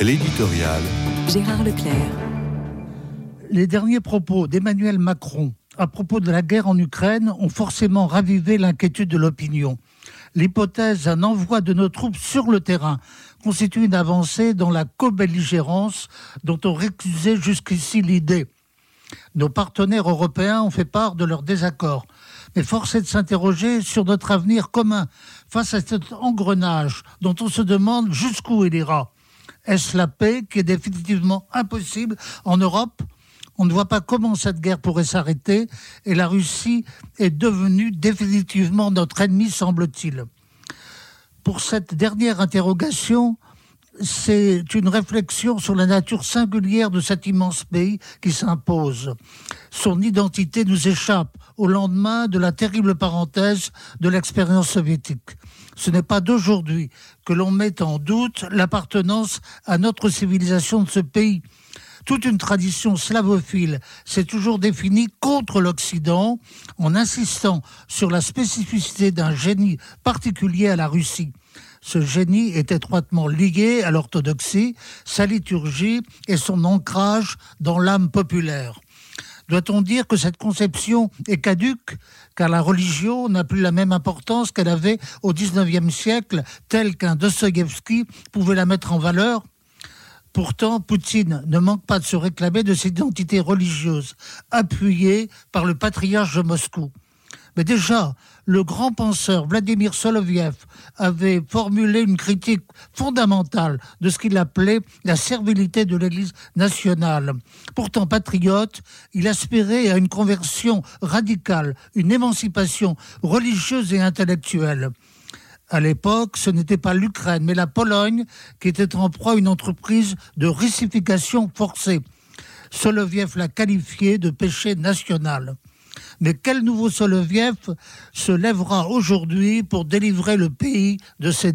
L'éditorial. Gérard Leclerc. Les derniers propos d'Emmanuel Macron à propos de la guerre en Ukraine ont forcément ravivé l'inquiétude de l'opinion. L'hypothèse d'un envoi de nos troupes sur le terrain constitue une avancée dans la co-belligérance dont on récusait jusqu'ici l'idée. Nos partenaires européens ont fait part de leur désaccord. Mais force est de s'interroger sur notre avenir commun face à cet engrenage dont on se demande jusqu'où il ira. Est-ce la paix qui est définitivement impossible en Europe? On ne voit pas comment cette guerre pourrait s'arrêter et la Russie est devenue définitivement notre ennemi, semble-t-il. Pour cette dernière interrogation, c'est une réflexion sur la nature singulière de cet immense pays qui s'impose. Son identité nous échappe au lendemain de la terrible parenthèse de l'expérience soviétique. Ce n'est pas d'aujourd'hui que l'on met en doute l'appartenance à notre civilisation de ce pays. Toute une tradition slavophile s'est toujours définie contre l'Occident en insistant sur la spécificité d'un génie particulier à la Russie. Ce génie est étroitement lié à l'orthodoxie, sa liturgie et son ancrage dans l'âme populaire. Doit-on dire que cette conception est caduque, car la religion n'a plus la même importance qu'elle avait au XIXe siècle, tel qu'un Dostoïevski pouvait la mettre en valeur? Pourtant, Poutine ne manque pas de se réclamer de cette identité religieuse, appuyée par le patriarche de Moscou. Mais déjà, le grand penseur Vladimir Soloviev avait formulé une critique fondamentale de ce qu'il appelait la servilité de l'Église nationale. Pourtant patriote, il aspirait à une conversion radicale, une émancipation religieuse et intellectuelle. À l'époque, ce n'était pas l'Ukraine, mais la Pologne qui était en proie à une entreprise de russification forcée. Soloviev l'a qualifié de péché national. Mais quel nouveau Soloviev se lèvera aujourd'hui pour délivrer le pays de ses